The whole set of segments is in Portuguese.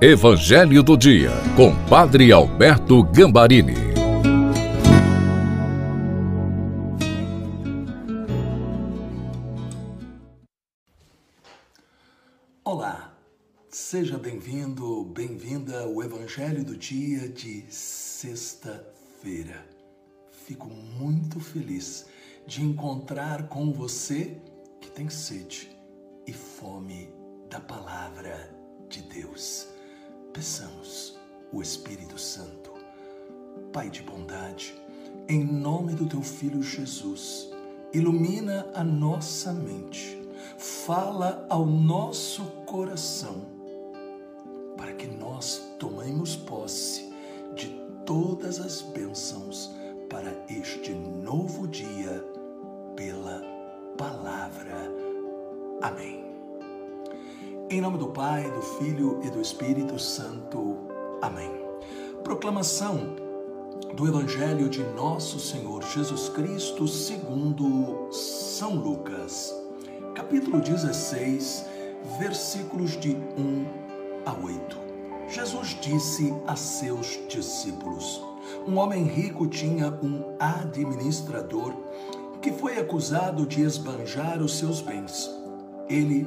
Evangelho do Dia, com Padre Alberto Gambarini. Olá, seja bem-vindo, bem-vinda ao Evangelho do Dia de sexta-feira. Fico muito feliz de encontrar com você que tem sede e fome da palavra de Deus. Peçamos o Espírito Santo, Pai de bondade, em nome do teu Filho Jesus, ilumina a nossa mente, fala ao nosso coração, para que nós tomemos posse de todas as bênçãos para este novo dia pela palavra. Amém. Em nome do Pai, do Filho e do Espírito Santo. Amém. Proclamação do Evangelho de Nosso Senhor Jesus Cristo segundo São Lucas, capítulo 16, versículos de 1 a 8. Jesus disse a seus discípulos: Um homem rico tinha um administrador que foi acusado de esbanjar os seus bens. Ele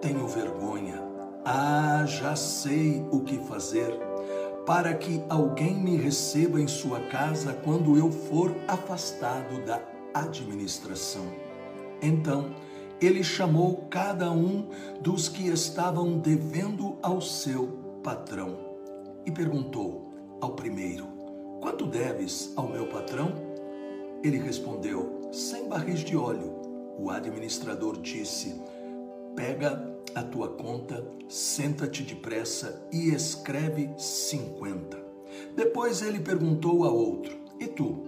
tenho vergonha ah, já sei o que fazer para que alguém me receba em sua casa quando eu for afastado da administração. Então, ele chamou cada um dos que estavam devendo ao seu patrão e perguntou ao primeiro: Quanto deves ao meu patrão? Ele respondeu: Cem barris de óleo. O administrador disse: Pega a tua conta, senta-te depressa e escreve cinquenta. Depois ele perguntou a outro: E tu,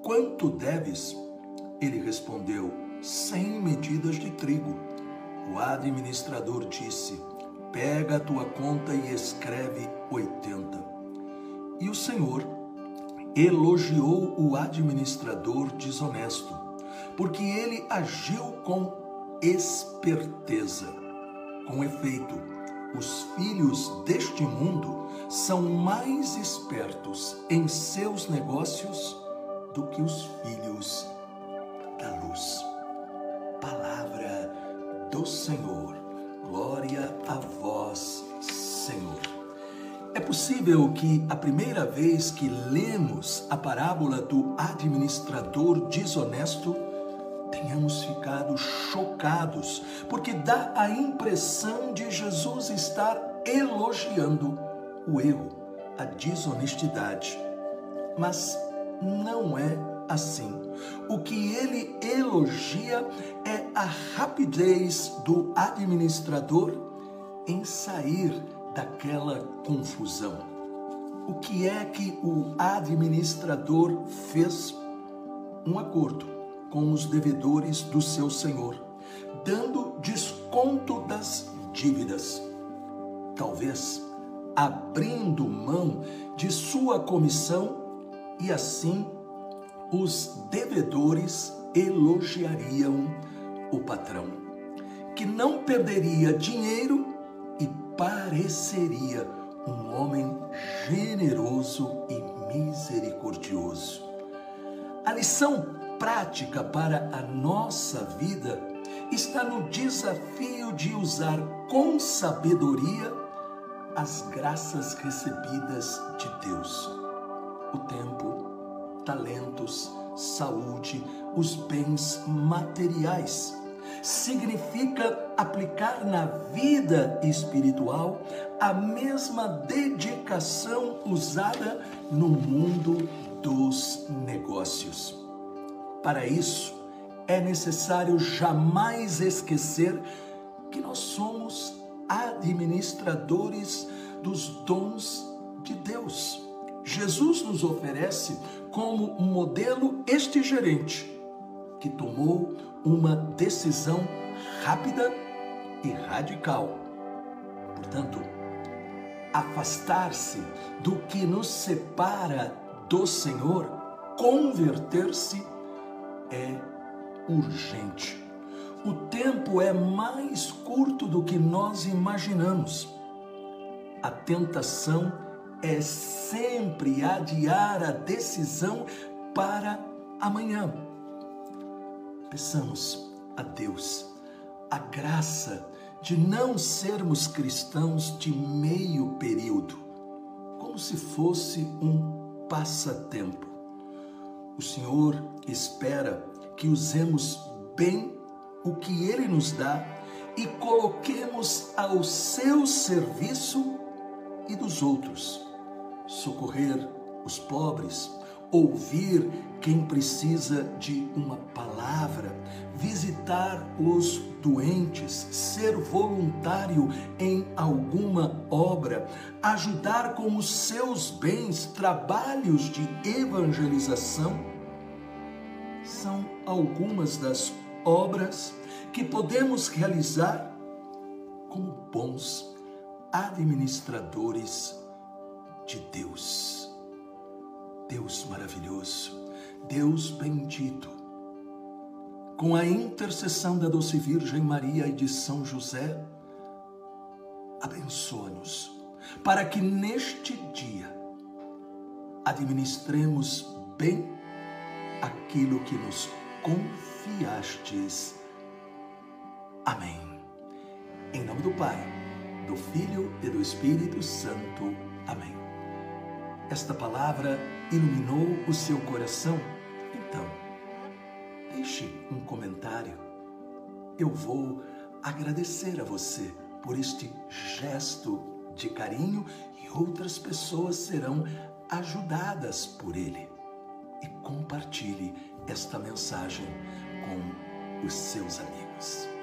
quanto deves? Ele respondeu: Cem medidas de trigo. O administrador disse: Pega a tua conta e escreve oitenta. E o Senhor elogiou o administrador desonesto, porque ele agiu com esperteza. Com efeito, os filhos deste mundo são mais espertos em seus negócios do que os filhos da luz. Palavra do Senhor. Glória a vós, Senhor. É possível que a primeira vez que lemos a parábola do administrador desonesto, tenhamos ficado chocados, porque dá a impressão de Jesus estar elogiando o erro, a desonestidade. Mas não é assim. O que ele elogia é a rapidez do administrador em sair daquela confusão. O que é que o administrador fez? Um acordo com os devedores do seu senhor, dando desconto das dívidas. Talvez abrindo mão de sua comissão e assim os devedores elogiariam o patrão, que não perderia dinheiro e pareceria um homem generoso e misericordioso. A lição prática para a nossa vida está no desafio de usar com sabedoria as graças recebidas de Deus. O tempo, talentos, saúde, os bens materiais. Significa aplicar na vida espiritual a mesma dedicação usada no mundo dos negócios. Para isso, é necessário jamais esquecer que nós somos administradores dos dons de Deus. Jesus nos oferece como modelo este gerente que tomou uma decisão rápida e radical. Portanto, afastar-se do que nos separa do Senhor, converter-se é urgente. O tempo é mais curto do que nós imaginamos. A tentação é sempre adiar a decisão para amanhã. Peçamos a Deus a graça de não sermos cristãos de meio período, como se fosse um passatempo. O Senhor espera que usemos bem o que Ele nos dá e coloquemos ao seu serviço e dos outros. Socorrer os pobres, ouvir quem precisa de uma palavra, visitar os doentes, ser voluntário em alguma obra, ajudar com os seus bens trabalhos de evangelização, são algumas das obras que podemos realizar como bons administradores de Deus. Deus maravilhoso, Deus bendito, com a intercessão da doce Virgem Maria e de São José, abençoa-nos, para que neste dia administremos bem aquilo que nos confiastes. Amém. Em nome do Pai, do Filho e do Espírito Santo. Amém. Esta palavra iluminou o seu coração? Então, deixe um comentário. Eu vou agradecer a você por este gesto de carinho e outras pessoas serão ajudadas por ele. E compartilhe esta mensagem com os seus amigos.